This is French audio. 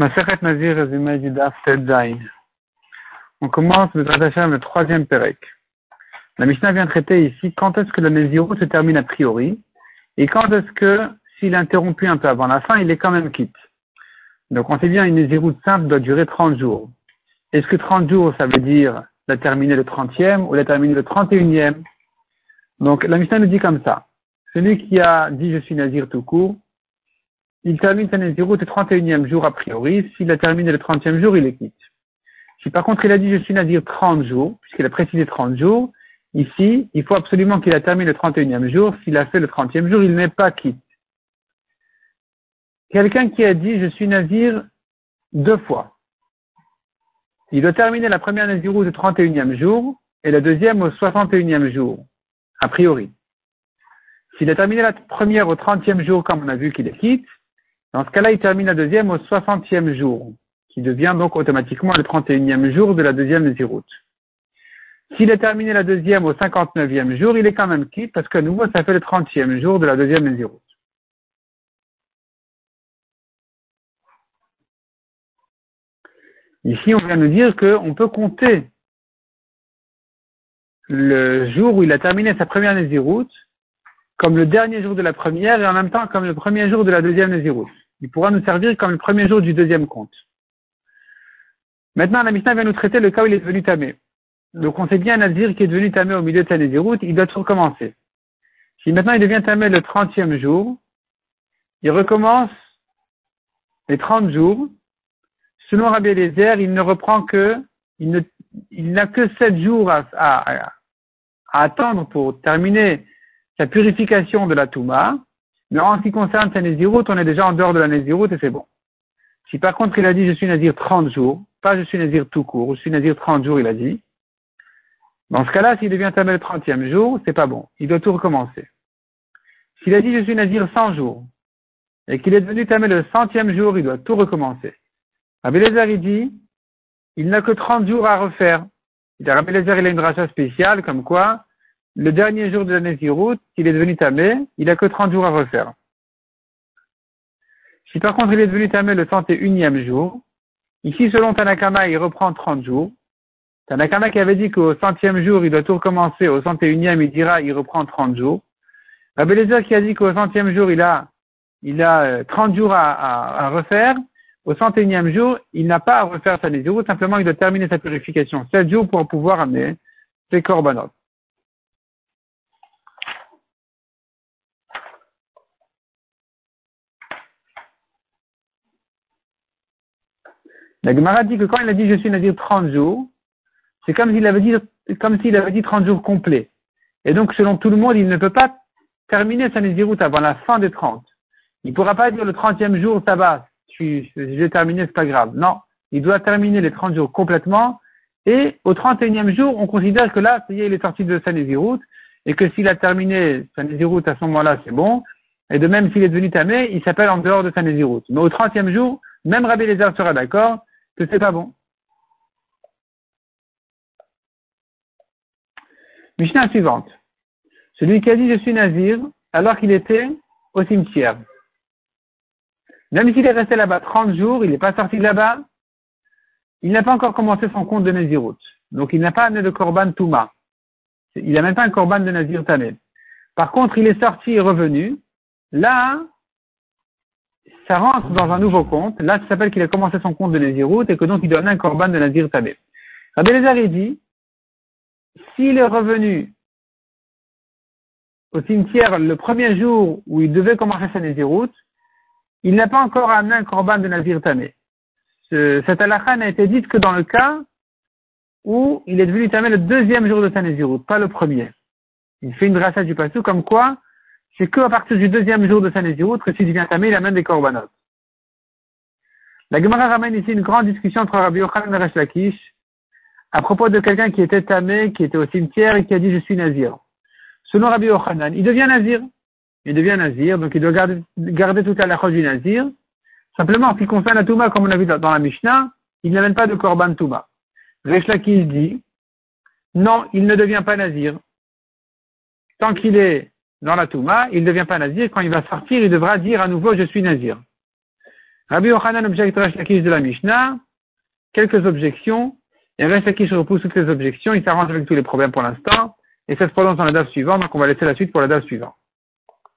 Maseret Nazir, résumé du Daf On commence le le troisième Perek. La Mishnah vient traiter ici quand est-ce que le Nézirut se termine a priori et quand est-ce que, s'il est interrompu un peu avant la fin, il est quand même quitte. Donc on sait bien une Nézirut simple doit durer 30 jours. Est-ce que 30 jours, ça veut dire la terminer le 30e ou la terminer le 31e Donc la Mishnah nous dit comme ça. Celui qui a dit je suis Nazir tout court, il termine sa Nézirut le 31e jour a priori. S'il a terminé le 30e jour, il est quitte. Si par contre il a dit je suis Nazir 30 jours, puisqu'il a précisé 30 jours, ici, il faut absolument qu'il a terminé le 31e jour. S'il a fait le 30e jour, il n'est pas quitte. Quelqu'un qui a dit je suis Nazir deux fois. Il doit terminer la première Nazirut le 31e jour et la deuxième au 61e jour, a priori. S'il a terminé la première au 30e jour, comme on a vu qu'il est quitte, dans ce cas-là, il termine la deuxième au 60e jour, qui devient donc automatiquement le 31e jour de la deuxième Nézirut. S'il a terminé la deuxième au 59e jour, il est quand même quitte parce qu'à nouveau, ça fait le 30e jour de la deuxième Nézirut. Ici, on vient nous dire qu'on peut compter le jour où il a terminé sa première Nézirut comme le dernier jour de la première et en même temps comme le premier jour de la deuxième Nézirut il pourra nous servir comme le premier jour du deuxième compte. Maintenant, la Mishnah vient nous traiter le cas où il est devenu tamé. Donc, on sait bien Nazir qui est devenu tamé au milieu de sa Nézirut, il doit tout recommencer. Si maintenant il devient tamé le trentième jour, il recommence les trente jours. Selon Rabbi Eliezer, il ne reprend que, il n'a que sept jours à, à, attendre pour terminer sa purification de la Touma. Mais en ce qui concerne sa Nézirut, on est déjà en dehors de la Nézirut et c'est bon. Si par contre il a dit je suis Nazir 30 jours, pas je suis Nazir tout court, je suis Nazir 30 jours, il a dit. Dans ce cas-là, s'il devient Tamel le 30e jour, c'est pas bon. Il doit tout recommencer. S'il a dit je suis Nazir 100 jours, et qu'il est devenu Tamel le centième jour, il doit tout recommencer. Rabbi il dit, il n'a que 30 jours à refaire. Rabbi il a une rachat spéciale, comme quoi, le dernier jour de la Nézirut, s'il est devenu tamé, il n'a que 30 jours à refaire. Si par contre il est devenu tamé le 31e jour, ici selon Tanakama, il reprend 30 jours. Tanakama qui avait dit qu'au centième jour, il doit tout recommencer, au 101e, il dira, il reprend 30 jours. Rabbi qui a dit qu'au centième jour, il a, il a 30 euh, jours à, refaire. Au 101e jour, il n'a pas à refaire sa Nézirut, simplement il doit terminer sa purification. 7 jours pour pouvoir amener ses corbanotes. La Gemara dit que quand il a dit je suis Nazir 30 jours, c'est comme s'il avait dit, comme s'il avait dit 30 jours complets. Et donc, selon tout le monde, il ne peut pas terminer sa Nazirut avant la fin des 30. Il ne pourra pas dire le 30e jour, ça va, j'ai terminé, c'est pas grave. Non. Il doit terminer les 30 jours complètement. Et au 31e jour, on considère que là, ça y est, il est sorti de sa Nézirut. Et que s'il a terminé sa Nézirut à ce moment-là, c'est bon. Et de même, s'il est devenu tamé, il s'appelle en dehors de sa Nézirut. Mais au 30e jour, même Rabbi Lézard sera d'accord c'est pas bon. Mishnah suivante. Celui qui a dit je suis nazir alors qu'il était au cimetière. Même s'il est resté là-bas 30 jours, il n'est pas sorti de là-bas, il n'a pas encore commencé son compte de Nazirut. Donc il n'a pas amené de Korban Touma. Il n'a même pas un Korban de Nazir Tamé. Par contre, il est sorti et revenu. Là, ça rentre dans un nouveau compte. Là, ça s'appelle qu'il a commencé son compte de Nézirut et que donc il donne un korban de Nazir Tabé. Rabbi Lézard, dit, s'il est revenu au cimetière le premier jour où il devait commencer sa Nézirut, il n'a pas encore amené un korban de Nazir Tamé. cette halakha n'a été dite que dans le cas où il est devenu tamé le deuxième jour de sa Nézirut, pas le premier. Il fait une dracha du passou comme quoi c'est qu'à partir du deuxième jour de sa Nézirut que s'il devient tamé, il amène des korbanot. La Gemara ramène ici une grande discussion entre Rabbi Yochanan et Resh Lakish à propos de quelqu'un qui était tamé, qui était au cimetière et qui a dit je suis nazir. Selon Rabbi Yochanan, il devient nazir. Il devient nazir, donc il doit garder, garder toute la du nazir. Simplement, en ce qui concerne la Touma, comme on a vu dans la Mishnah, il n'amène pas de korban Touma. Lakish dit, non, il ne devient pas nazir. Tant qu'il est dans la Touma, il ne devient pas nazir. Quand il va sortir, il devra dire à nouveau je suis nazir. Rabbi Yochanan objecte de la Mishnah, quelques objections, et Lakish repousse toutes les objections, il s'arrange avec tous les problèmes pour l'instant, et ça se prononce dans la date suivante, donc on va laisser la suite pour la date suivante.